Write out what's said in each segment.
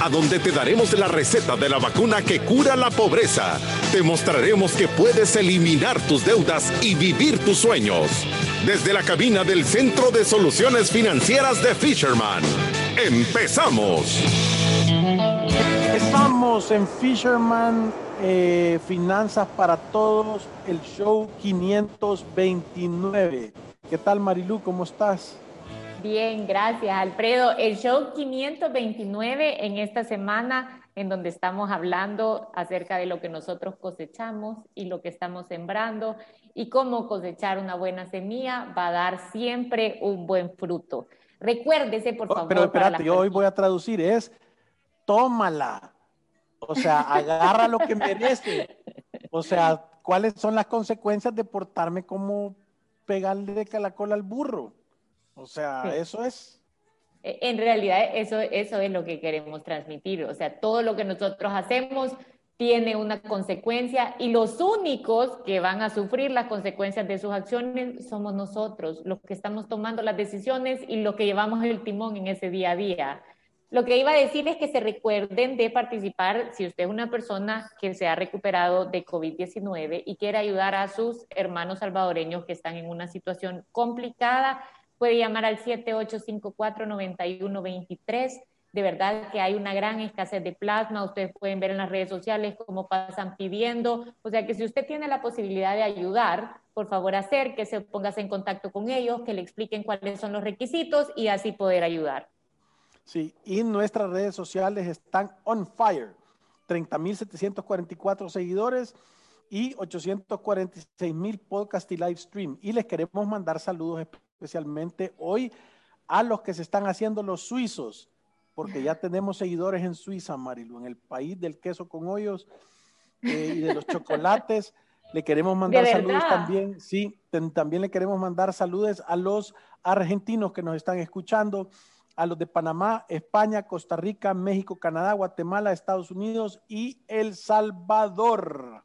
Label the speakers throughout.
Speaker 1: a donde te daremos la receta de la vacuna que cura la pobreza. Te mostraremos que puedes eliminar tus deudas y vivir tus sueños. Desde la cabina del Centro de Soluciones Financieras de Fisherman. ¡Empezamos!
Speaker 2: Estamos en Fisherman eh, Finanzas para Todos, el show 529. ¿Qué tal Marilu? ¿Cómo estás?
Speaker 3: Bien, gracias Alfredo. El show 529 en esta semana en donde estamos hablando acerca de lo que nosotros cosechamos y lo que estamos sembrando y cómo cosechar una buena semilla va a dar siempre un buen fruto. Recuérdese, por oh, favor.
Speaker 2: pero espérate, yo hoy voy a traducir, es tómala. O sea, agarra lo que merece. O sea, ¿cuáles son las consecuencias de portarme como pegarle de la cola al burro? O sea, eso es.
Speaker 3: E, en realidad, eso, eso es lo que queremos transmitir. O sea, todo lo que nosotros hacemos tiene una consecuencia y los únicos que van a sufrir las consecuencias de sus acciones somos nosotros, los que estamos tomando las decisiones y los que llevamos el timón en ese día a día. Lo que iba a decir es que se recuerden de participar si usted es una persona que se ha recuperado de COVID-19 y quiere ayudar a sus hermanos salvadoreños que están en una situación complicada puede llamar al 7854-9123. De verdad que hay una gran escasez de plasma. Ustedes pueden ver en las redes sociales cómo pasan pidiendo. O sea que si usted tiene la posibilidad de ayudar, por favor hacer que se pongas en contacto con ellos, que le expliquen cuáles son los requisitos y así poder ayudar.
Speaker 2: Sí, y nuestras redes sociales están on fire. 30.744 seguidores y 846.000 podcast y live stream. Y les queremos mandar saludos especialmente hoy a los que se están haciendo los suizos, porque ya tenemos seguidores en Suiza, Marilu, en el país del queso con hoyos eh, y de los chocolates. Le queremos mandar saludos también, sí, también le queremos mandar saludos a los argentinos que nos están escuchando, a los de Panamá, España, Costa Rica, México, Canadá, Guatemala, Estados Unidos y El Salvador.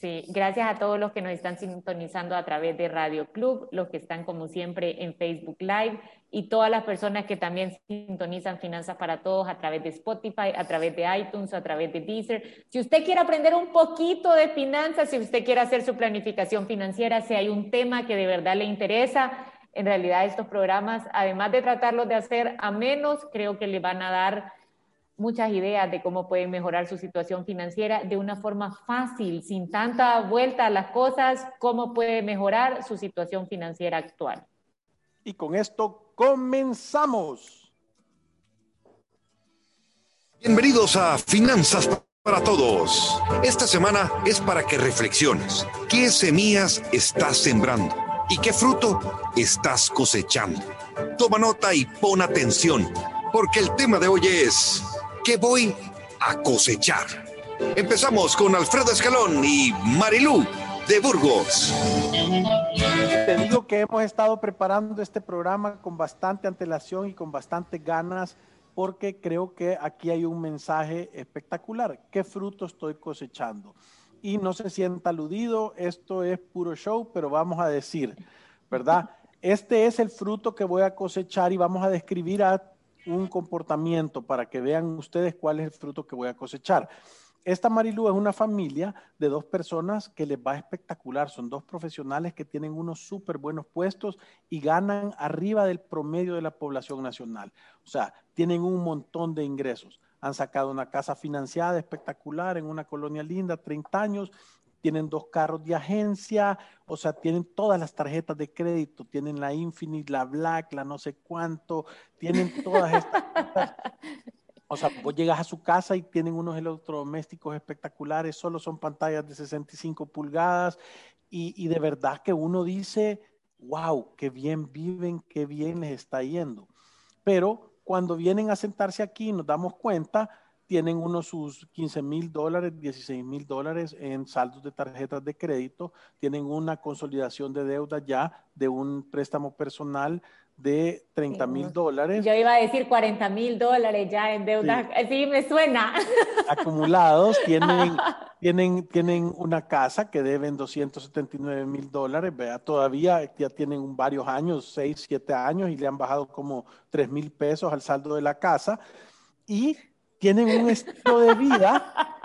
Speaker 3: Sí, gracias a todos los que nos están sintonizando a través de Radio Club, los que están como siempre en Facebook Live y todas las personas que también sintonizan Finanzas para Todos a través de Spotify, a través de iTunes, a través de Deezer. Si usted quiere aprender un poquito de finanzas, si usted quiere hacer su planificación financiera, si hay un tema que de verdad le interesa, en realidad estos programas, además de tratarlos de hacer a menos, creo que le van a dar muchas ideas de cómo pueden mejorar su situación financiera de una forma fácil, sin tanta vuelta a las cosas, cómo puede mejorar su situación financiera actual.
Speaker 2: Y con esto comenzamos.
Speaker 1: Bienvenidos a Finanzas para Todos. Esta semana es para que reflexiones. ¿Qué semillas estás sembrando? ¿Y qué fruto estás cosechando? Toma nota y pon atención, porque el tema de hoy es ¿Qué voy a cosechar? Empezamos con Alfredo Escalón y Marilú de Burgos.
Speaker 2: Te digo que hemos estado preparando este programa con bastante antelación y con bastantes ganas porque creo que aquí hay un mensaje espectacular. ¿Qué fruto estoy cosechando? Y no se sienta aludido, esto es puro show, pero vamos a decir, ¿verdad? Este es el fruto que voy a cosechar y vamos a describir a un comportamiento para que vean ustedes cuál es el fruto que voy a cosechar. Esta Marilu es una familia de dos personas que les va espectacular. Son dos profesionales que tienen unos súper buenos puestos y ganan arriba del promedio de la población nacional. O sea, tienen un montón de ingresos. Han sacado una casa financiada espectacular en una colonia linda, 30 años, tienen dos carros de agencia, o sea, tienen todas las tarjetas de crédito, tienen la Infinite, la Black, la no sé cuánto, tienen todas estas. O sea, vos llegas a su casa y tienen unos electrodomésticos espectaculares, solo son pantallas de 65 pulgadas y, y de verdad que uno dice, wow, qué bien viven, qué bien les está yendo. Pero cuando vienen a sentarse aquí nos damos cuenta tienen unos sus 15 mil dólares, 16 mil dólares en saldos de tarjetas de crédito, tienen una consolidación de deuda ya de un préstamo personal de 30 mil dólares.
Speaker 3: Yo iba a decir 40 mil dólares ya en deuda, sí. me suena.
Speaker 2: Acumulados, tienen, tienen, tienen una casa que deben 279 mil dólares, vea, todavía ya tienen varios años, 6, 7 años y le han bajado como 3 mil pesos al saldo de la casa. Y tienen un estilo de vida,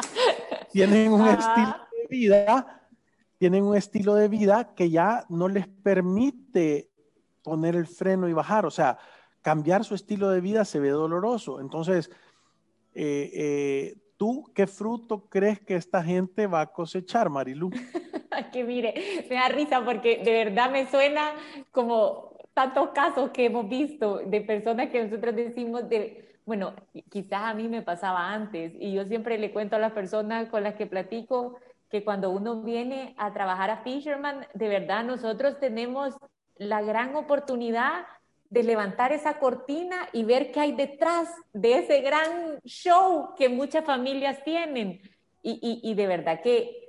Speaker 2: tienen un estilo de vida, tienen un estilo de vida que ya no les permite poner el freno y bajar, o sea, cambiar su estilo de vida se ve doloroso. Entonces, eh, eh, ¿tú qué fruto crees que esta gente va a cosechar, Marilu?
Speaker 3: que mire, me da risa porque de verdad me suena como tantos casos que hemos visto de personas que nosotros decimos de bueno, quizás a mí me pasaba antes y yo siempre le cuento a las personas con las que platico que cuando uno viene a trabajar a Fisherman, de verdad nosotros tenemos la gran oportunidad de levantar esa cortina y ver qué hay detrás de ese gran show que muchas familias tienen. Y, y de verdad que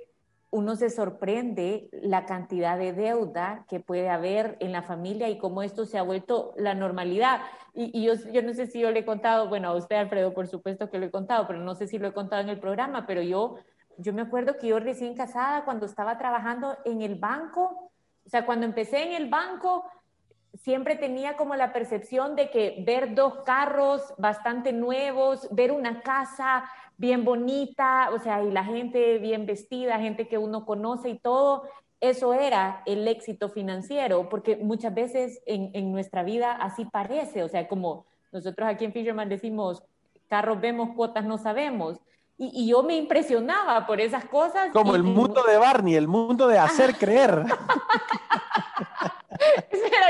Speaker 3: uno se sorprende la cantidad de deuda que puede haber en la familia y cómo esto se ha vuelto la normalidad. Y, yo, yo, no sé si yo le he contado, bueno, a usted, Alfredo, por supuesto que lo he contado, pero no sé si lo he contado en el programa, pero yo, yo me acuerdo que yo recién casada, cuando estaba trabajando en el banco, o sea, cuando empecé en el banco, siempre tenía como la percepción de que ver dos carros bastante nuevos, ver una casa bien bonita, o sea, y la gente bien vestida, gente que uno conoce y todo, eso era el éxito financiero, porque muchas veces en, nuestra vida así parece, o sea, como nosotros aquí en Fisherman decimos, carros vemos, cuotas no sabemos. Y, yo me impresionaba por esas cosas.
Speaker 2: Como el mundo de Barney, el mundo de hacer creer.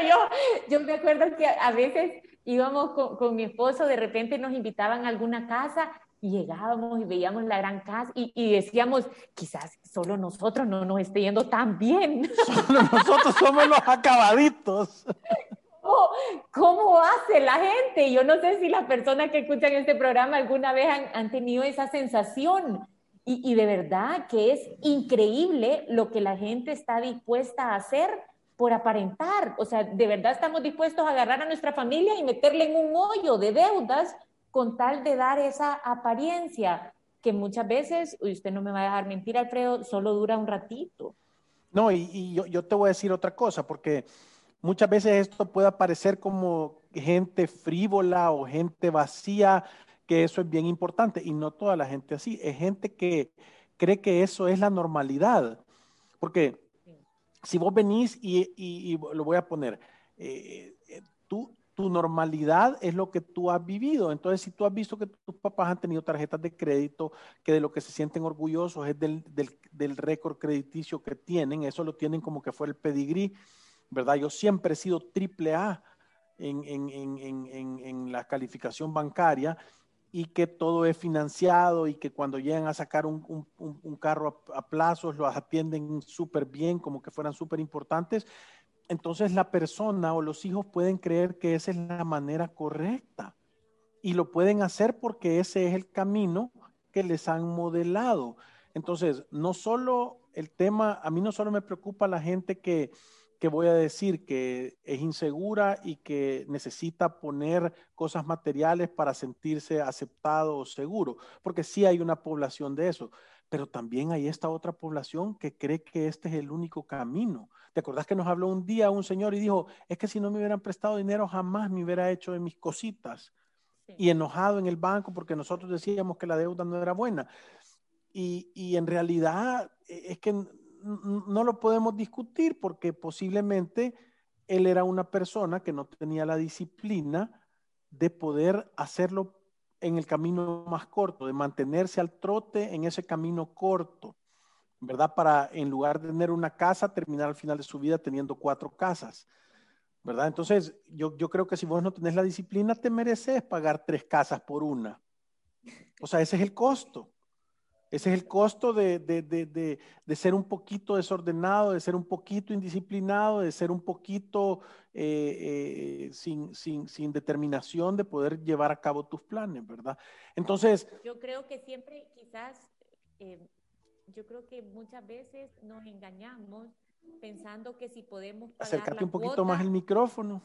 Speaker 3: Yo, yo me acuerdo que a veces íbamos con, con, mi esposo, de repente nos invitaban a alguna casa y llegábamos y veíamos la gran casa y, decíamos, quizás solo nosotros no nos esté yendo tan bien.
Speaker 2: Solo nosotros somos los acabaditos.
Speaker 3: ¿Cómo, hace la gente? Yo no sé si las personas que escuchan este programa alguna vez han, tenido esa sensación. Y, y, de verdad que es increíble lo que la gente está dispuesta a hacer por aparentar. O sea, de verdad estamos dispuestos a agarrar a nuestra familia y meterle en un hoyo de deudas con tal de dar esa apariencia que muchas veces, y usted no me va a dejar mentir, Alfredo, solo dura un ratito.
Speaker 2: No, y, yo, yo, te voy a decir otra cosa, porque muchas veces esto puede parecer como gente frívola o gente vacía, que eso es bien importante, y no toda la gente así, es gente que cree que eso es la normalidad, porque si vos venís y, lo voy a poner, eh, eh, tú, tu normalidad es lo que tú has vivido. Entonces, si tú has visto que tus papás han tenido tarjetas de crédito, que de lo que se sienten orgullosos es del, del, récord crediticio que tienen, eso lo tienen como que fue el pedigrí, ¿verdad? Yo siempre he sido triple A en, en, en, en, la calificación bancaria y que todo es financiado y que cuando llegan a sacar un, un, carro a, a plazos los atienden súper bien, como que fueran súper importantes entonces la persona o los hijos pueden creer que esa es la manera correcta y lo pueden hacer porque ese es el camino que les han modelado. Entonces, no solo el tema, a mí no solo me preocupa la gente que, que voy a decir que es insegura y que necesita poner cosas materiales para sentirse aceptado o seguro, porque sí hay una población de eso, pero también hay esta otra población que cree que este es el único camino. ¿Te acordás que nos habló un día un señor y dijo, es que si no me hubieran prestado dinero jamás me hubiera hecho de mis cositas? Y enojado en el banco porque nosotros decíamos que la deuda no era buena. Y, y en realidad e, es que no lo podemos discutir porque posiblemente él era una persona que no tenía la disciplina de poder hacerlo en el camino más corto, de mantenerse al trote en ese camino corto. ¿verdad? Para en lugar de tener una casa, terminar al final de su vida teniendo cuatro casas, ¿verdad? Entonces, yo, yo creo que si vos no tenés la disciplina, te mereces pagar tres casas por una. O sea, ese es el costo. Ese es el costo de, de, de, de, ser un poquito desordenado, de ser un poquito indisciplinado, de ser un poquito eh, eh, sin, sin, sin, determinación de poder llevar a cabo tus planes, ¿verdad? Entonces...
Speaker 3: Yo creo que siempre quizás, eh, yo creo que muchas veces nos engañamos pensando que si podemos...
Speaker 2: Pagar Acércate un poquito más el micrófono.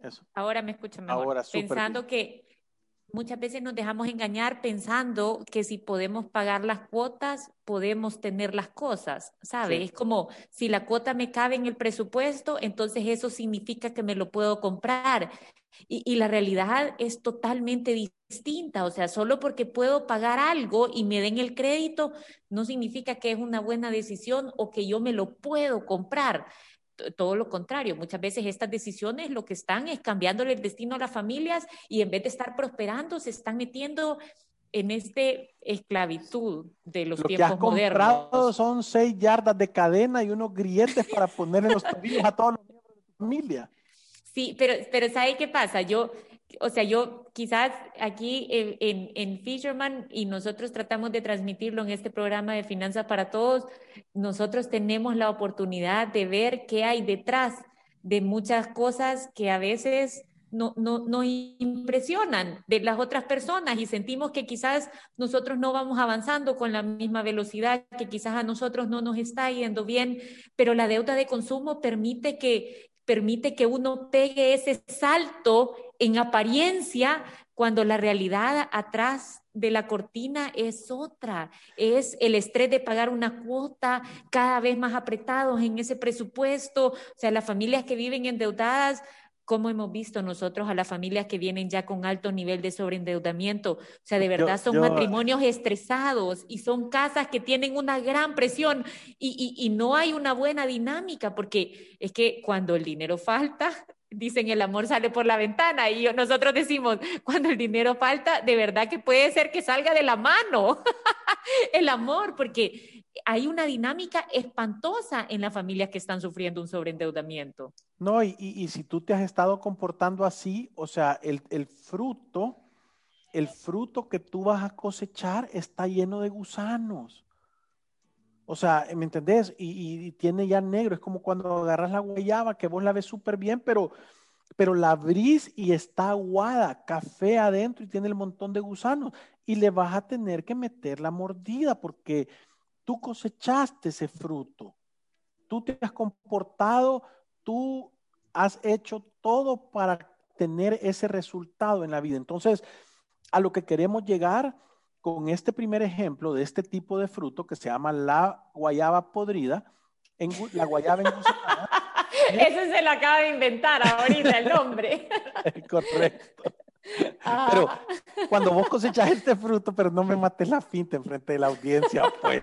Speaker 3: Eso. Ahora me escuchan mejor. Ahora, Pensando que muchas veces nos dejamos engañar pensando que si podemos pagar las cuotas, podemos tener las cosas, ¿sabes? Es como si la cuota me cabe en el presupuesto, entonces eso significa que me lo puedo comprar. Y, y, la realidad es totalmente distinta, o sea, solo porque puedo pagar algo y me den el crédito, no significa que es una buena decisión o que yo me lo puedo comprar todo lo contrario, muchas veces estas decisiones lo que están es cambiándole el destino a las familias y en vez de estar prosperando, se están metiendo en este esclavitud de los tiempos que has
Speaker 2: comprado son seis yardas de cadena y unos grilletes para poner en los tobillos a todos los miembros de tu familia.
Speaker 3: Sí, pero, pero ¿sabe qué pasa? Yo, o sea, yo quizás aquí en, en, Fisherman y nosotros tratamos de transmitirlo en este programa de Finanzas para Todos, nosotros tenemos la oportunidad de ver qué hay detrás de muchas cosas que a veces no, no, nos impresionan de las otras personas y sentimos que quizás nosotros no vamos avanzando con la misma velocidad, que quizás a nosotros no nos está yendo bien, pero la deuda de consumo permite que, permite que uno pegue ese salto en apariencia cuando la realidad atrás de la cortina es otra, es el estrés de pagar una cuota cada vez más apretados en ese presupuesto, o sea, las familias que viven endeudadas como hemos visto nosotros a las familias que vienen ya con alto nivel de sobreendeudamiento. O sea, de verdad son matrimonios estresados y son casas que tienen una gran presión y, y, y, no hay una buena dinámica porque es que cuando el dinero falta, dicen el amor sale por la ventana y nosotros decimos, cuando el dinero falta, de verdad que puede ser que salga de la mano el amor, porque hay una dinámica espantosa en las familias que están sufriendo un sobreendeudamiento.
Speaker 2: No, y, y, si tú te has estado comportando así, o sea, el, el, fruto, el fruto que tú vas a cosechar está lleno de gusanos. O sea, ¿me entendés? Y, y tiene ya negro, es como cuando agarras la guayaba, que vos la ves súper bien, pero, pero la abrís y está aguada, café adentro y tiene el montón de gusanos. Y le vas a tener que meter la mordida porque tú cosechaste ese fruto, tú te has comportado, tú has hecho todo para tener ese resultado en la vida. Entonces, a lo que queremos llegar con este primer ejemplo de este tipo de fruto que se llama la guayaba podrida, en, la guayaba en
Speaker 3: Eso se lo acaba de inventar ahorita el nombre.
Speaker 2: Correcto. Pero cuando vos cosechas este fruto, pero no me mates la finta enfrente de la audiencia, pues.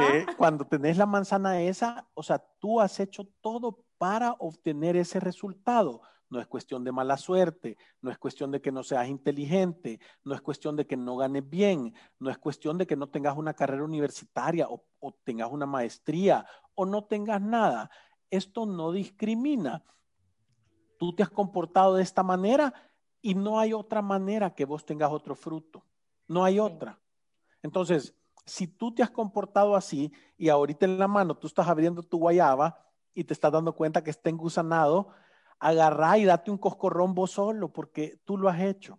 Speaker 2: Eh, cuando tenés la manzana esa, o sea, tú has hecho todo para obtener ese resultado. No es cuestión de mala suerte, no es cuestión de que no seas inteligente, no es cuestión de que no ganes bien, no es cuestión de que no tengas una carrera universitaria o, o tengas una maestría o no tengas nada. Esto no discrimina tú te has comportado de esta manera y no hay otra manera que vos tengas otro fruto. No hay otra. Entonces, si tú te has comportado así y ahorita en la mano tú estás abriendo tu guayaba y te estás dando cuenta que está engusanado, agarrá y date un coscorrón vos solo porque tú lo has hecho.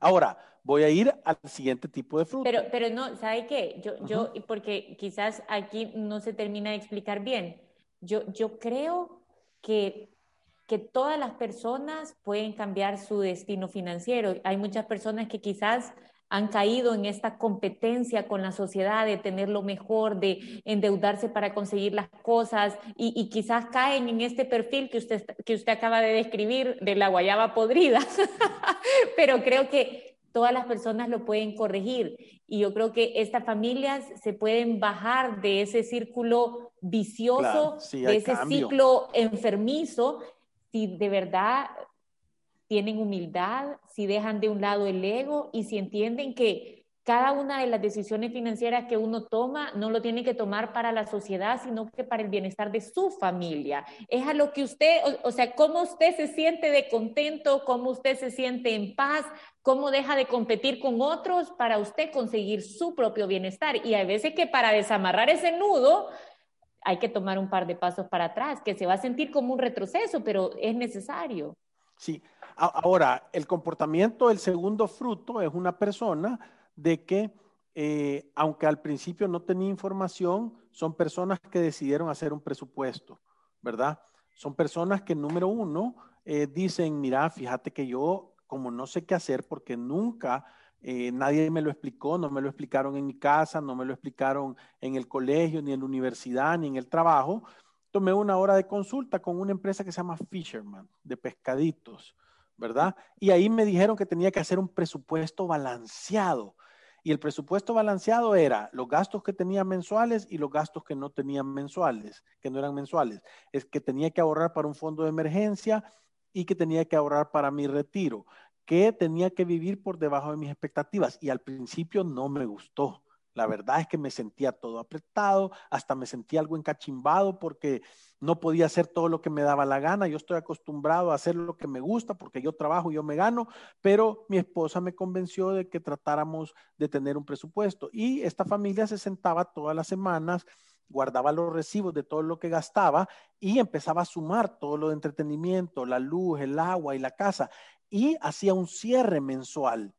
Speaker 2: Ahora, voy a ir al siguiente tipo de fruto.
Speaker 3: Pero, pero no, ¿sabe qué? Yo, yo, porque quizás aquí no se termina de explicar bien. Yo, yo creo que que todas las personas pueden cambiar su destino financiero. Hay muchas personas que quizás han caído en esta competencia con la sociedad de tener lo mejor, de endeudarse para conseguir las cosas y, quizás caen en este perfil que usted, que usted acaba de describir de la guayaba podrida. Pero creo que todas las personas lo pueden corregir y yo creo que estas familias se pueden bajar de ese círculo vicioso, de ese ciclo enfermizo si de verdad tienen humildad, si dejan de un lado el ego y si entienden que, cada una de las decisiones financieras que uno toma no lo tiene que tomar para la sociedad, sino que para el bienestar de su familia. Es a lo que usted, o, sea, cómo usted se siente de contento, cómo usted se siente en paz, cómo deja de competir con otros para usted conseguir su propio bienestar. Y hay veces que para desamarrar ese nudo hay que tomar un par de pasos para atrás, que se va a sentir como un retroceso, pero es necesario.
Speaker 2: Sí, ahora, el comportamiento, el segundo fruto es una persona de que, eh, aunque al principio no tenía información, son personas que decidieron hacer un presupuesto, ¿verdad? Son personas que, número uno, eh, dicen, mira, fíjate que yo, como no sé qué hacer, porque nunca eh, nadie me lo explicó, no me lo explicaron en mi casa, no me lo explicaron en el colegio, ni en la universidad, ni en el trabajo, tomé una hora de consulta con una empresa que se llama Fisherman, de pescaditos, ¿verdad? Y ahí me dijeron que tenía que hacer un presupuesto balanceado. Y el presupuesto balanceado era los gastos que tenía mensuales y los gastos que no tenían mensuales, que no eran mensuales. Es que tenía que ahorrar para un fondo de emergencia y que tenía que ahorrar para mi retiro, que tenía que vivir por debajo de mis expectativas. Y al principio no me gustó. La verdad es que me sentía todo apretado, hasta me sentía algo encachimbado porque no podía hacer todo lo que me daba la gana. Yo estoy acostumbrado a hacer lo que me gusta porque yo trabajo y yo me gano, pero mi esposa me convenció de que tratáramos de tener un presupuesto. Y esta familia se sentaba todas las semanas guardaba los recibos de todo lo que gastaba y empezaba a sumar todo lo de entretenimiento, la luz, el agua y la casa y hacía un cierre mensual.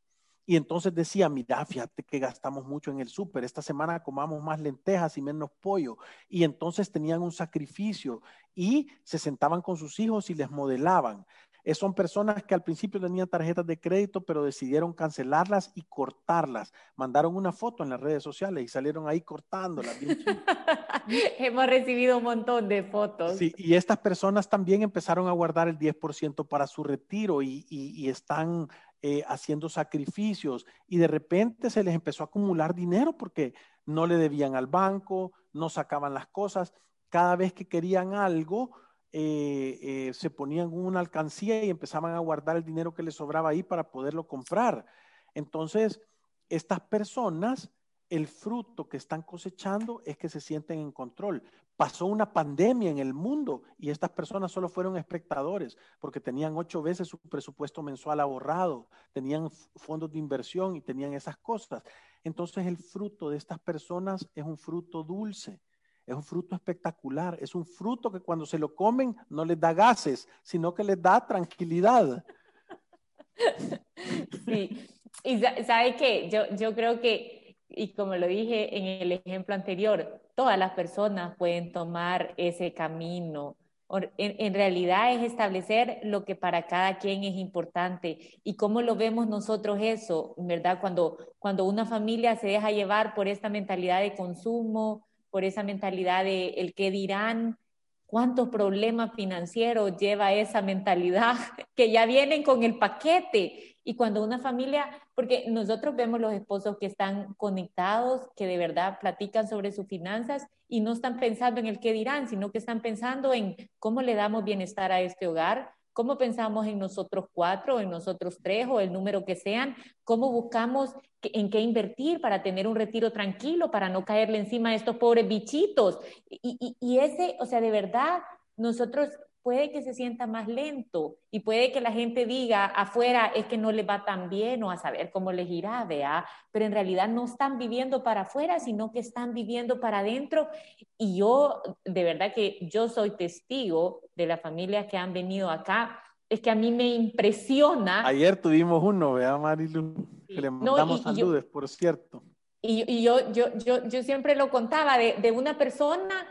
Speaker 2: Y entonces decía, mira, fíjate que gastamos mucho en el súper, esta semana comamos más lentejas y menos pollo. Y entonces tenían un sacrificio y se sentaban con sus hijos y les modelaban. Es, son personas que al principio tenían tarjetas de crédito, pero decidieron cancelarlas y cortarlas. Mandaron una foto en las redes sociales y salieron ahí cortándolas.
Speaker 3: Hemos recibido un montón de fotos.
Speaker 2: Sí, y estas personas también empezaron a guardar el 10% para su retiro y, y están eh, haciendo sacrificios y de repente se les empezó a acumular dinero porque no le debían al banco, no sacaban las cosas. Cada vez que querían algo, eh, eh, se ponían una alcancía y empezaban a guardar el dinero que les sobraba ahí para poderlo comprar. Entonces, estas personas el fruto que están cosechando es que se sienten en control. Pasó una pandemia en el mundo y estas personas solo fueron espectadores porque tenían ocho veces su presupuesto mensual ahorrado, tenían fondos de inversión y tenían esas cosas. Entonces el fruto de estas personas es un fruto dulce, es un fruto espectacular, es un fruto que cuando se lo comen no les da gases, sino que les da tranquilidad.
Speaker 3: Sí, y sabe que yo, yo creo que y como lo dije en el ejemplo anterior, todas las personas pueden tomar ese camino. En, realidad es establecer lo que para cada quien es importante y cómo lo vemos nosotros eso, ¿verdad? Cuando, cuando una familia se deja llevar por esta mentalidad de consumo, por esa mentalidad de el que dirán, cuántos problemas financieros lleva esa mentalidad que ya vienen con el paquete. Y cuando una familia, porque nosotros vemos los esposos que están conectados, que de verdad platican sobre sus finanzas y no están pensando en el qué dirán, sino que están pensando en cómo le damos bienestar a este hogar, cómo pensamos en nosotros cuatro, en nosotros tres o el número que sean, cómo buscamos en qué invertir para tener un retiro tranquilo, para no caerle encima a estos pobres bichitos. Y, y, y ese, o sea, de verdad, nosotros puede que se sienta más lento y puede que la gente diga afuera es que no le va tan bien o a saber cómo les irá, vea, pero en realidad no están viviendo para afuera, sino que están viviendo para adentro. Y yo, de verdad que yo soy testigo de las familias que han venido acá. Es que a mí me impresiona.
Speaker 2: Ayer tuvimos uno, vea, Marilu, que le mandamos saludos, por cierto.
Speaker 3: Y, yo, yo, yo, yo siempre lo contaba de, de una persona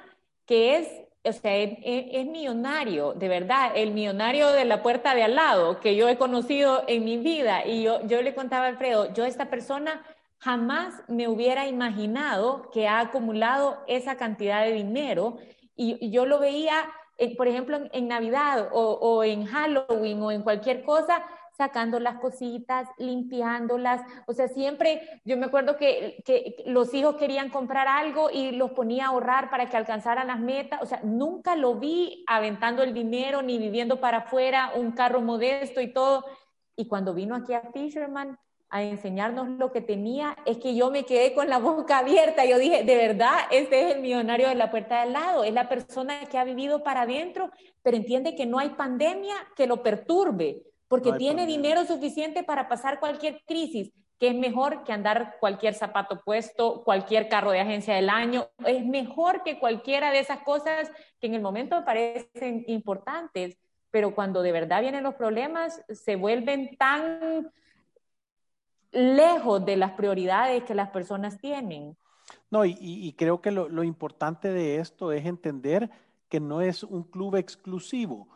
Speaker 3: que es o sea, es, millonario, de verdad, el millonario de la puerta de al lado que yo he conocido en mi vida. Y yo, yo le contaba a Alfredo, yo esta persona jamás me hubiera imaginado que ha acumulado esa cantidad de dinero. Y, yo lo veía, eh, por ejemplo, en, Navidad o, o en Halloween o en cualquier cosa, sacando las cositas, limpiándolas. O sea, siempre yo me acuerdo que, los hijos querían comprar algo y los ponía a ahorrar para que alcanzaran las metas. O sea, nunca lo vi aventando el dinero ni viviendo para afuera, un carro modesto y todo. Y cuando vino aquí a Fisherman, a enseñarnos lo que tenía, es que yo me quedé con la boca abierta. Yo dije, de verdad, este es el millonario de la puerta de al lado, es la persona que ha vivido para adentro, pero entiende que no hay pandemia que lo perturbe, porque tiene dinero suficiente para pasar cualquier crisis, que es mejor que andar cualquier zapato puesto, cualquier carro de agencia del año, es mejor que cualquiera de esas cosas que en el momento parecen importantes, pero cuando de verdad vienen los problemas, se vuelven tan lejos de las prioridades que las personas tienen.
Speaker 2: No, y, creo que lo, importante de esto es entender que no es un club exclusivo.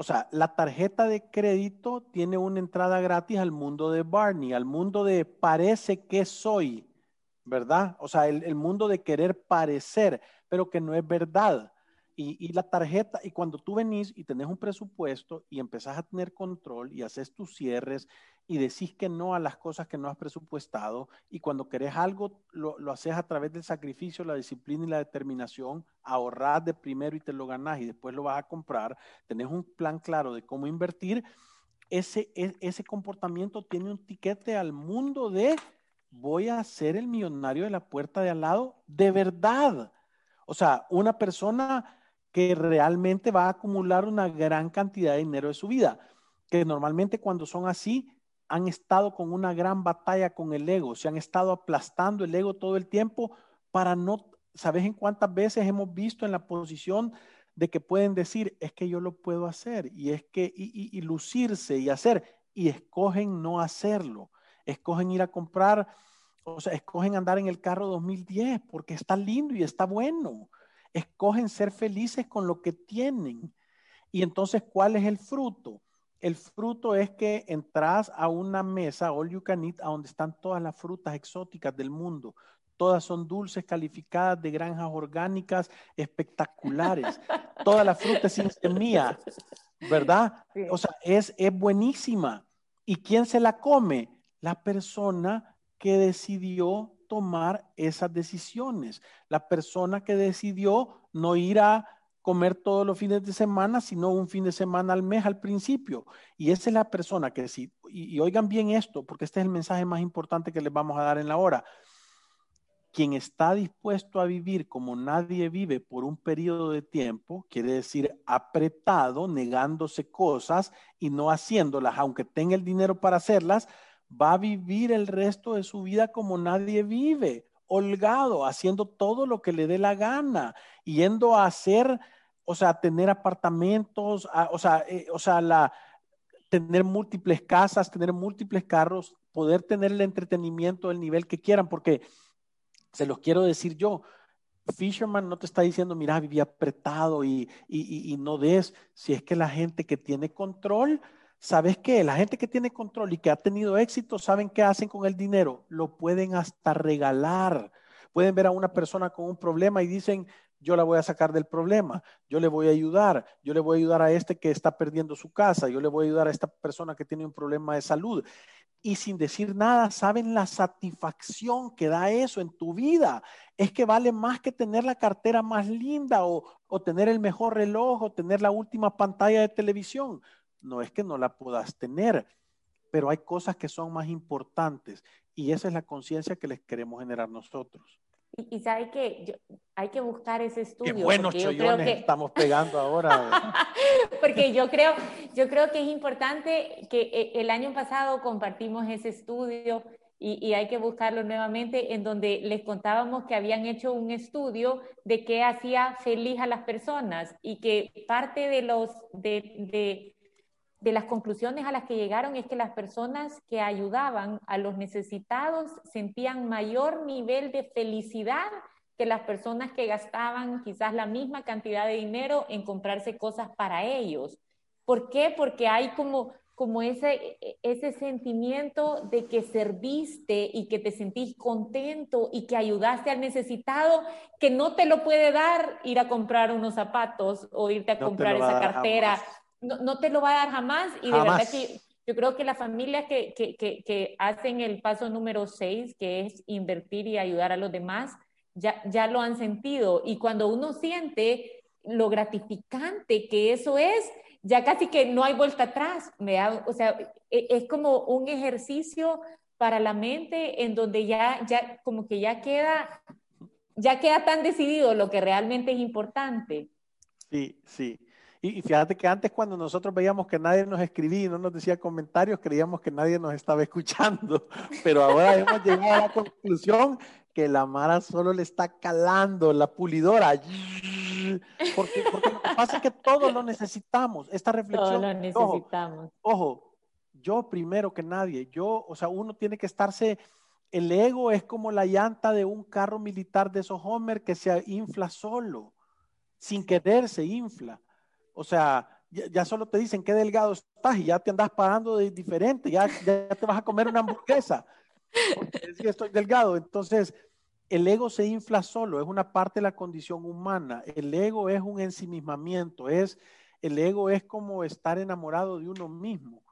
Speaker 2: O sea, la tarjeta de crédito tiene una entrada gratis al mundo de Barney, al mundo de parece que soy, ¿verdad? O sea, el mundo de querer parecer, pero que no es verdad. Y, la tarjeta, y cuando tú venís y tenés un presupuesto y empezás a tener control y haces tus cierres y decís que no a las cosas que no has presupuestado, y cuando querés algo, lo, lo haces a través del sacrificio, la disciplina y la determinación, ahorrás de primero y te lo ganás y después lo vas a comprar, tenés un plan claro de cómo invertir, ese, e, ese comportamiento tiene un tiquete al mundo de voy a ser el millonario de la puerta de al lado de verdad. O sea, una persona que realmente va a acumular una gran cantidad de dinero de su vida, que normalmente cuando son así han estado con una gran batalla con el ego, se han estado aplastando el ego todo el tiempo para no, ¿sabes en cuántas veces hemos visto en la posición de que pueden decir, es que yo lo puedo hacer y es que, y, lucirse y hacer, y escogen no hacerlo, escogen ir a comprar, o sea, escogen andar en el carro 2010 porque está lindo y está bueno escogen ser felices con lo que tienen. Y entonces, ¿cuál es el fruto? El fruto es que entras a una mesa, all you can eat, a donde están todas las frutas exóticas del mundo. Todas son dulces, calificadas de granjas orgánicas, espectaculares. Toda la fruta sin semilla, ¿verdad? O sea, es, es buenísima. ¿Y quién se la come? La persona que decidió tomar esas decisiones. La persona que decidió no ir a comer todos los fines de semana, sino un fin de semana al mes al principio. Y esa es la persona que sí, y, oigan bien esto, porque este es el mensaje más importante que les vamos a dar en la hora. Quien está dispuesto a vivir como nadie vive por un periodo de tiempo, quiere decir apretado, negándose cosas y no haciéndolas, aunque tenga el dinero para hacerlas, va a vivir el resto de su vida como nadie vive, holgado, haciendo todo lo que le dé la gana, yendo a hacer, o sea, tener apartamentos, o sea, eh, o sea, la, tener múltiples casas, tener múltiples carros, poder tener el entretenimiento del nivel que quieran, porque se los quiero decir yo, Fisherman no te está diciendo, mira, vivía apretado y, y, y, no des, si es que la gente que tiene control ¿Sabes qué? La gente que tiene control y que ha tenido éxito, ¿saben qué hacen con el dinero? Lo pueden hasta regalar. Pueden ver a una persona con un problema y dicen, yo la voy a sacar del problema, yo le voy a ayudar, yo le voy a ayudar a este que está perdiendo su casa, yo le voy a ayudar a esta persona que tiene un problema de salud. Y sin decir nada, saben la satisfacción que da eso en tu vida. Es que vale más que tener la cartera más linda o, o tener el mejor reloj o tener la última pantalla de televisión no es que no la puedas tener, pero hay cosas que son más importantes y esa es la conciencia que les queremos generar nosotros.
Speaker 3: Y, sabe que hay que buscar ese estudio.
Speaker 2: Qué buenos chollones estamos pegando ahora.
Speaker 3: porque yo creo, yo creo que es importante que eh, el año pasado compartimos ese estudio y, y, hay que buscarlo nuevamente, en donde les contábamos que habían hecho un estudio de qué hacía feliz a las personas y que parte de los de, de de las conclusiones a las que llegaron es que las personas que ayudaban a los necesitados sentían mayor nivel de felicidad que las personas que gastaban quizás la misma cantidad de dinero en comprarse cosas para ellos. ¿Por qué? Porque hay como, como ese, ese sentimiento de que serviste y que te sentís contento y que ayudaste al necesitado que no te lo puede dar ir a comprar unos zapatos o irte a comprar esa cartera no, te lo va a dar jamás y de verdad que yo creo que las familias que, que, que, hacen el paso número seis, que es invertir y ayudar a los demás, ya, ya lo han sentido. Y cuando uno siente lo gratificante que eso es, ya casi que no hay vuelta atrás. O sea, e, es como un ejercicio para la mente en donde ya, ya como que ya queda, ya queda tan decidido lo que realmente es importante.
Speaker 2: Sí, sí. Y, fíjate que antes cuando nosotros veíamos que nadie nos escribía y no nos decía comentarios, creíamos que nadie nos estaba escuchando. Pero ahora hemos llegado a la conclusión que la Mara solo le está calando la pulidora. Porque, porque lo que pasa es que todos lo necesitamos. Esta reflexión.
Speaker 3: Todos lo necesitamos.
Speaker 2: ojo, yo primero que nadie, yo, o sea, uno tiene que estarse, el ego es como la llanta de un carro militar de esos Homer que se infla solo, sin querer se infla. O sea, ya, solo te dicen qué delgado estás y ya te andas parando de diferente, ya, ya te vas a comer una hamburguesa. Porque estoy delgado. Entonces, el ego se infla solo, es una parte de la condición humana. El ego es un ensimismamiento, es, el ego es como estar enamorado de uno mismo.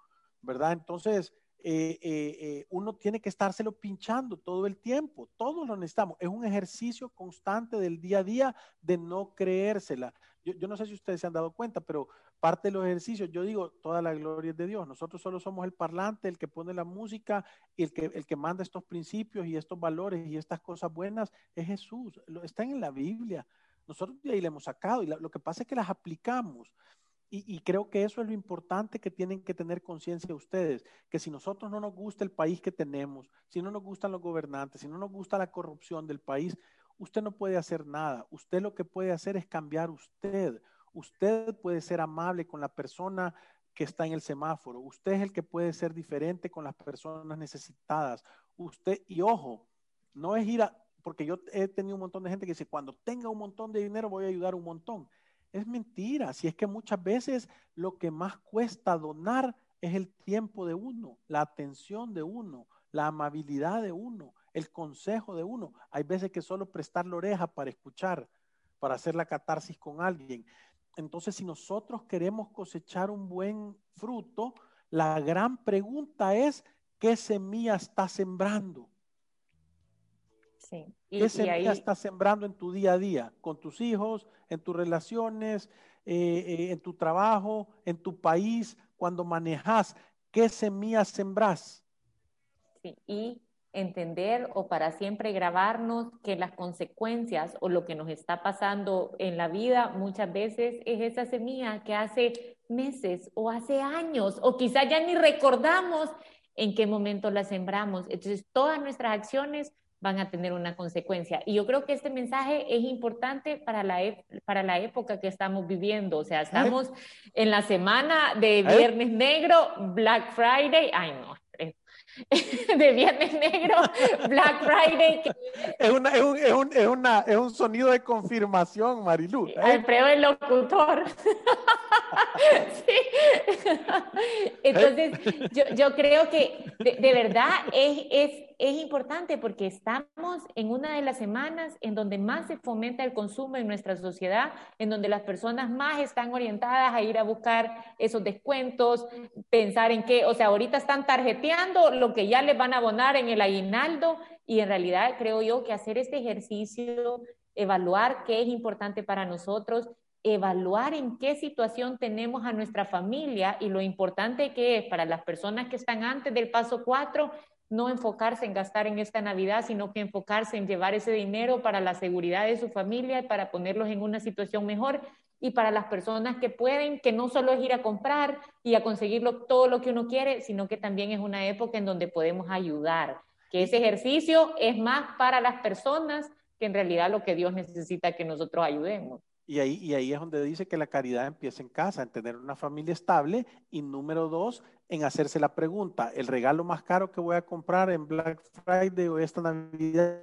Speaker 2: ¿verdad? Entonces, eh, eh, eh, uno tiene que estárselo pinchando todo el tiempo, todos lo necesitamos. Es un ejercicio constante del día a día de no creérsela. Yo, no sé si ustedes se han dado cuenta, pero parte de los ejercicios, yo digo, toda la gloria es de Dios. Nosotros solo somos el parlante, el que pone la música, y el que, el que manda estos principios y estos valores y estas cosas buenas es Jesús. Están en la Biblia. Nosotros de ahí le hemos sacado y lo que pasa es que las aplicamos. Y, creo que eso es lo importante que tienen que tener conciencia ustedes, que si nosotros no nos gusta el país que tenemos, si no nos gustan los gobernantes, si no nos gusta la corrupción del país, usted no puede hacer nada. Usted lo que puede hacer es cambiar usted. Usted puede ser amable con la persona que está en el semáforo. Usted es el que puede ser diferente con las personas necesitadas. Usted, y ojo, no es ir a, porque yo he tenido un montón de gente que dice, cuando tenga un montón de dinero voy a ayudar un montón. Es mentira. Si es que muchas veces lo que más cuesta donar es el tiempo de uno, la atención de uno, la amabilidad de uno, el consejo de uno. Hay veces que solo prestar la oreja para escuchar, para hacer la catarsis con alguien. Entonces, si nosotros queremos cosechar un buen fruto, la gran pregunta es, ¿qué semilla está sembrando? ¿Qué semilla estás sembrando en tu día a día? Con tus hijos, en tus relaciones, eh, eh, en tu trabajo, en tu país, cuando manejas. ¿Qué semillas sembras?
Speaker 3: Sí, y entender o para siempre grabarnos que las consecuencias o lo que nos está pasando en la vida muchas veces es esa semilla que hace meses o hace años o quizás ya ni recordamos en qué momento la sembramos. Entonces, todas nuestras acciones van a tener una consecuencia. Y yo creo que este mensaje es importante para la, para la época que estamos viviendo. O sea, estamos en la semana de Viernes Negro, Black Friday. Ay, no, de Viernes Negro, Black Friday.
Speaker 2: Es, una, es, un, es, un, es, una, es un sonido de confirmación, Marilu.
Speaker 3: ¿eh? Alfredo el locutor. sí. Entonces, yo, yo, creo que de, de verdad es, es importante porque estamos en una de las semanas en donde más se fomenta el consumo en nuestra sociedad, en donde las personas más están orientadas a ir a buscar esos descuentos, pensar en qué, o sea, ahorita están tarjeteando lo que ya les van a abonar en el aguinaldo y en realidad creo yo que hacer este ejercicio, evaluar qué es importante para nosotros, evaluar en qué situación tenemos a nuestra familia y lo importante que es para las personas que están antes del paso 4 no enfocarse en gastar en esta Navidad, sino que enfocarse en llevar ese dinero para la seguridad de su familia y para ponerlos en una situación mejor y para las personas que pueden, que no solo es ir a comprar y a conseguir todo lo que uno quiere, sino que también es una época en donde podemos ayudar, que ese ejercicio es más para las personas que en realidad lo que Dios necesita que nosotros ayudemos.
Speaker 2: Y ahí, y ahí es donde dice que la caridad empieza en casa, en tener una familia estable. Y número dos, en hacerse la pregunta, ¿el regalo más caro que voy a comprar en Black Friday o esta Navidad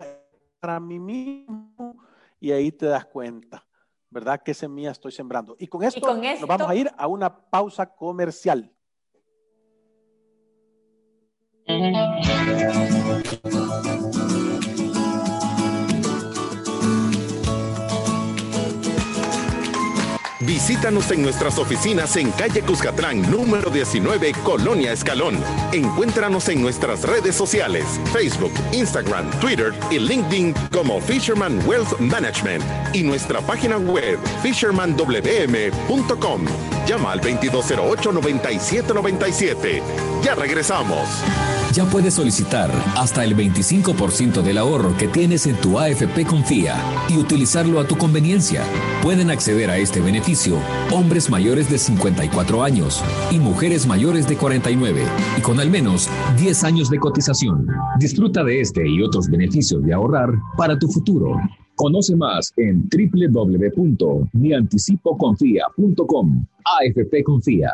Speaker 2: para mí mismo? Y ahí te das cuenta, ¿verdad? ¿Qué semilla estoy sembrando? Y con esto, nos vamos a ir a una pausa comercial.
Speaker 4: Visítanos en nuestras oficinas en calle Cuscatlán, número 19, Colonia Escalón. Encuéntranos en nuestras redes sociales, Facebook, Instagram, Twitter y LinkedIn como Fisherman Wealth Management y nuestra página web fishermanwm.com. Llama al 2208-9797. Ya regresamos.
Speaker 5: Ya puedes solicitar hasta el 25% del ahorro que tienes en tu AFP Confía y utilizarlo a tu conveniencia. Pueden acceder a este beneficio hombres mayores de 54 años y mujeres mayores de 49 y con al menos 10 años de cotización. Disfruta de este y otros beneficios de ahorrar para tu futuro. Conoce más en www.mianticipoconfía.com. AFP Confía.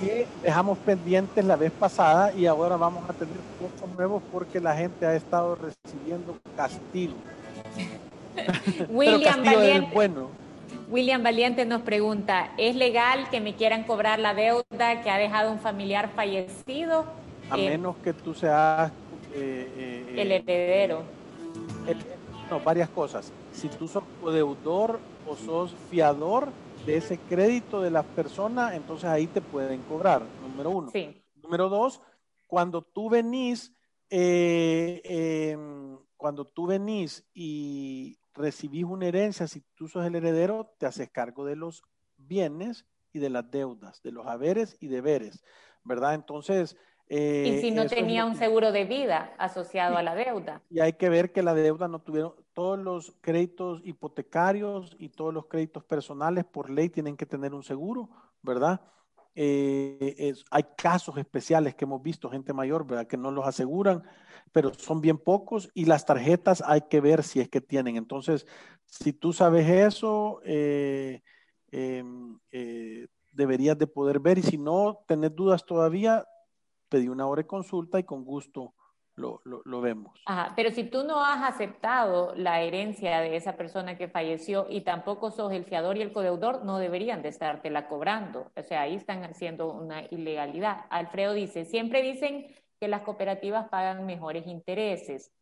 Speaker 2: que dejamos pendientes la vez pasada y ahora vamos a tener pocos nuevos porque la gente ha estado recibiendo castigo.
Speaker 3: William Valiente. Bueno. William Valiente nos pregunta, ¿es legal que me quieran cobrar la deuda que ha dejado un familiar fallecido?
Speaker 2: A eh, menos que tú seas...
Speaker 3: Eh, eh, el heredero.
Speaker 2: no, varias cosas. Si tú sos deudor o sos fiador, de ese crédito de la persona, entonces ahí te pueden cobrar, número uno. Número dos, cuando tú venís, eh, em, cuando tú venís y recibís una herencia, si tú sos el heredero, te haces cargo de los bienes y de las deudas, de los haberes y deberes, ¿verdad? Entonces,
Speaker 3: eh, y si no tenía un seguro de vida asociado a la deuda.
Speaker 2: Y hay que ver que la deuda no tuvieron, todos los créditos hipotecarios y todos los créditos personales por ley tienen que tener un seguro, ¿verdad? Eh, hay casos especiales que hemos visto, gente mayor, ¿verdad? Que no los aseguran, pero son bien pocos y las tarjetas hay que ver si es que tienen. Entonces, si tú sabes eso, eh, em, deberías de poder ver y si no tenés dudas todavía, pedí una hora de consulta y con gusto lo, lo, vemos.
Speaker 3: Pero si tú no has aceptado la herencia de esa persona que falleció y tampoco sos el fiador y el codeudor, no deberían de estártela cobrando. O sea, ahí están haciendo una ilegalidad. Alfredo dice, siempre dicen que las cooperativas pagan mejores intereses.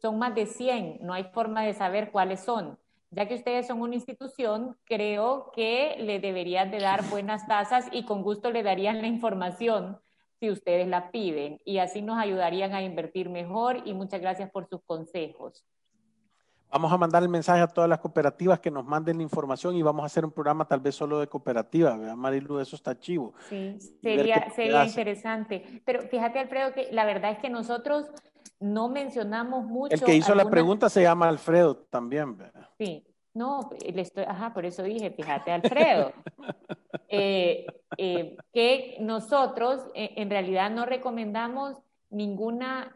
Speaker 3: Son más de 100, no hay forma de saber cuáles son. Ya que ustedes son una institución, creo que le deberían de dar buenas tasas y con gusto le darían la información si ustedes la piden y así nos ayudarían a invertir mejor y muchas gracias por sus consejos.
Speaker 2: Vamos a mandar el mensaje a todas las cooperativas que nos manden la información y vamos a hacer un programa tal vez solo de cooperativas, ¿verdad, Marilu? Eso está chivo.
Speaker 3: Sí, sería, sería interesante. Pero fíjate, Alfredo, que la verdad es que nosotros no mencionamos mucho.
Speaker 2: El que hizo la pregunta se llama Alfredo también, ¿verdad?
Speaker 3: Sí, no, le estoy, ajá, por eso dije, fíjate, Alfredo, eh, eh, que nosotros eh, en realidad no recomendamos ninguna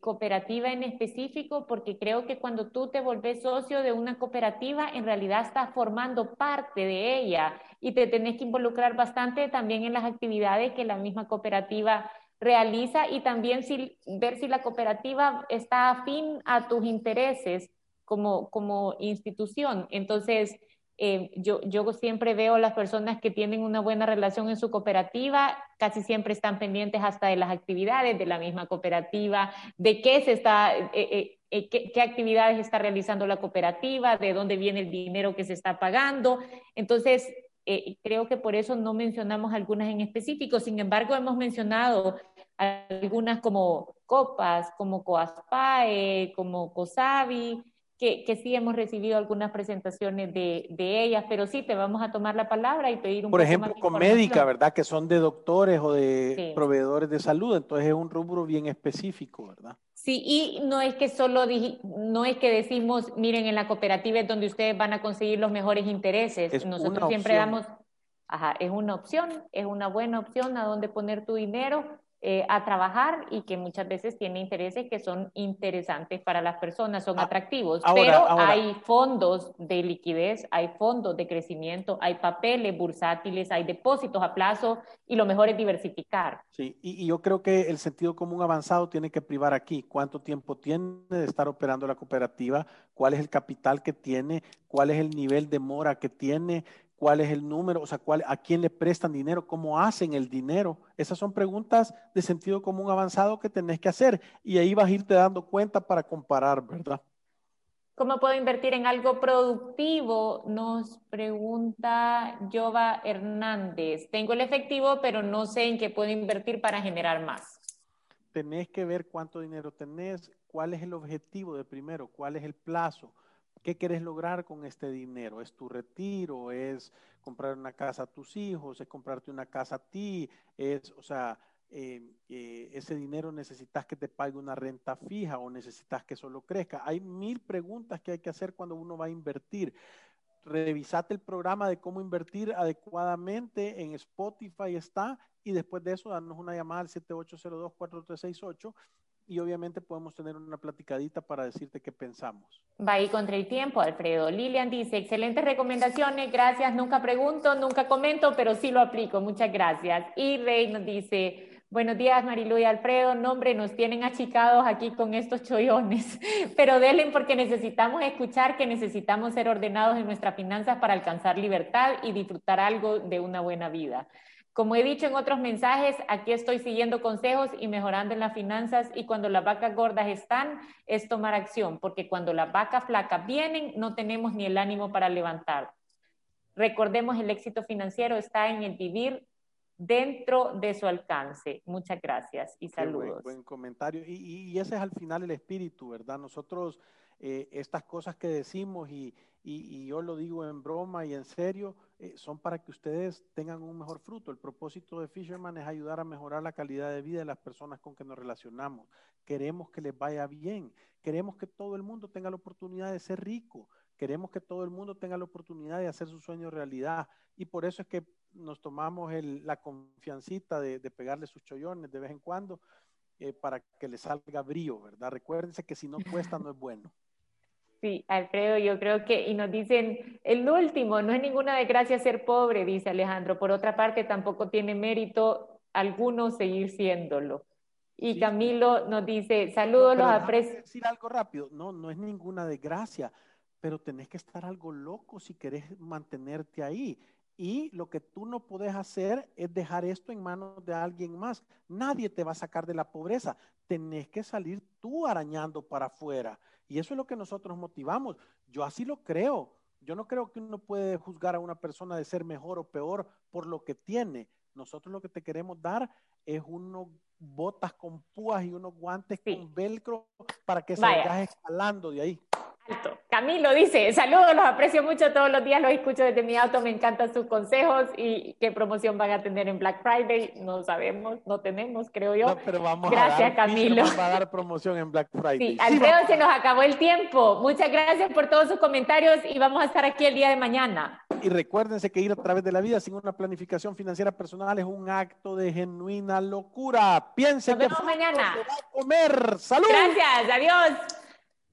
Speaker 3: cooperativa en específico porque creo que cuando tú te volvés socio de una cooperativa, en realidad estás formando parte de ella y te tenés que involucrar bastante también en las actividades que la misma cooperativa realiza y también si, ver si la cooperativa está afín a tus intereses como, como institución. Entonces, eh, yo, yo siempre veo las personas que tienen una buena relación en su cooperativa, casi siempre están pendientes hasta de las actividades de la misma cooperativa, de qué se está, eh, eh, qué, qué, actividades está realizando la cooperativa, de dónde viene el dinero que se está pagando. Entonces, creo que por eso no mencionamos algunas en específico. Sin embargo, hemos mencionado algunas como COPAS, como COASPAE, como COSAVI, que, que, sí hemos recibido algunas presentaciones de, de, ellas, pero sí te vamos a tomar la palabra y pedir un
Speaker 2: Por ejemplo, con médica, ¿verdad? Que son de doctores o de sí. proveedores de salud, entonces es un rubro bien específico, ¿verdad?
Speaker 3: Sí, y no es que solo no es que decimos, miren, en la cooperativa es donde ustedes van a conseguir los mejores intereses.
Speaker 2: Es
Speaker 3: Nosotros siempre damos, ajá, es una opción, es una buena opción a dónde poner tu dinero eh, a trabajar y que muchas veces tiene intereses que son interesantes para las personas, son
Speaker 2: Ah,
Speaker 3: atractivos,
Speaker 2: ahora,
Speaker 3: pero
Speaker 2: ahora.
Speaker 3: hay fondos de liquidez, hay fondos de crecimiento, hay papeles bursátiles, hay depósitos a plazo y lo mejor es diversificar.
Speaker 2: Sí, y, y yo creo que el sentido común avanzado tiene que privar aquí. ¿Cuánto tiempo tiene de estar operando la cooperativa? ¿Cuál es el capital que tiene? ¿Cuál es el nivel de mora que tiene? ¿Cuál es el número? O sea, ¿cuál, ¿a quién le prestan dinero? ¿Cómo hacen el dinero? Esas son preguntas de sentido común avanzado que tenés que hacer y ahí vas a irte dando cuenta para comparar, ¿verdad?
Speaker 3: ¿Cómo puedo invertir en algo productivo? Nos pregunta Jova Hernández. Tengo el efectivo, pero no sé en qué puedo invertir para generar más.
Speaker 2: Tenés que ver cuánto dinero tenés, cuál es el objetivo de primero, cuál es el plazo, qué quieres lograr con este dinero. ¿Es tu retiro? ¿Es comprar una casa a tus hijos? ¿Es comprarte una casa a ti? Es, o sea, eh, eh, ese dinero necesitas que te pague una renta fija o necesitas que solo crezca. Hay mil preguntas que hay que hacer cuando uno va a invertir. Revisate el programa de cómo invertir adecuadamente en Spotify está y después de eso darnos una llamada al 7802-4368 y obviamente podemos tener una platicadita para decirte qué pensamos.
Speaker 3: Va ahí contra el tiempo, Alfredo. Lilian dice, excelentes recomendaciones, gracias, nunca pregunto, nunca comento, pero sí lo aplico, muchas gracias. Y Rey nos dice, buenos días Marilu y Alfredo, nombre, nos tienen achicados aquí con estos chollones, pero denle porque necesitamos escuchar que necesitamos ser ordenados en nuestras finanzas para alcanzar libertad y disfrutar algo de una buena vida. Como he dicho en otros mensajes, aquí estoy siguiendo consejos y mejorando en las finanzas y cuando las vacas gordas están, es tomar acción, porque cuando las vacas flacas vienen, no tenemos ni el ánimo para levantar. Recordemos, el éxito financiero está en el vivir dentro de su alcance. Muchas gracias y saludos.
Speaker 2: Buen, buen, comentario. Y, y, ese es al final el espíritu, ¿verdad? Nosotros, eh, estas cosas que decimos y, y, y, yo lo digo en broma y en serio, eh, son para que ustedes tengan un mejor fruto. El propósito de Fisherman es ayudar a mejorar la calidad de vida de las personas con que nos relacionamos. Queremos que les vaya bien. Queremos que todo el mundo tenga la oportunidad de ser rico. Queremos que todo el mundo tenga la oportunidad de hacer su sueño realidad. Y por eso es que nos tomamos el, la confiancita de, de, pegarle sus chollones de vez en cuando eh, para que le salga brío, ¿verdad? Recuérdense que si no cuesta, no es bueno.
Speaker 3: Sí, Alfredo, yo creo que, y nos dicen, el último, no es ninguna desgracia ser pobre, dice Alejandro. Por otra parte, tampoco tiene mérito alguno seguir siéndolo. Y sí. Camilo nos dice, saludos,
Speaker 2: no,
Speaker 3: los aprecio.
Speaker 2: decir algo rápido, no, no es ninguna desgracia, pero tenés que estar algo loco si querés mantenerte ahí. Y lo que tú no puedes hacer es dejar esto en manos de alguien más. Nadie te va a sacar de la pobreza. Tenés que salir tú arañando para afuera. Y eso es lo que nosotros motivamos. Yo así lo creo. Yo no creo que uno puede juzgar a una persona de ser mejor o peor por lo que tiene. Nosotros lo que te queremos dar es unos botas con púas y unos guantes sí. con velcro para que salgas escalando de ahí.
Speaker 3: Alto. Camilo dice, saludos, los aprecio mucho todos los días, los escucho desde mi auto, me encantan sus consejos y qué promoción van a tener en Black Friday, no sabemos, no tenemos, creo yo.
Speaker 2: No, pero vamos
Speaker 3: gracias,
Speaker 2: a dar,
Speaker 3: Camilo.
Speaker 2: Va a dar promoción en Black Friday.
Speaker 3: Sí, Alfredo, sí, se nos acabó el tiempo. Muchas gracias por todos sus comentarios y vamos a estar aquí el día de mañana.
Speaker 2: Y recuérdense que ir a través de la vida sin una planificación financiera personal es un acto de genuina locura. Piensen
Speaker 3: Nos vemos
Speaker 2: que
Speaker 3: mañana.
Speaker 2: Se va a comer. ¡Salud!
Speaker 3: Gracias, adiós.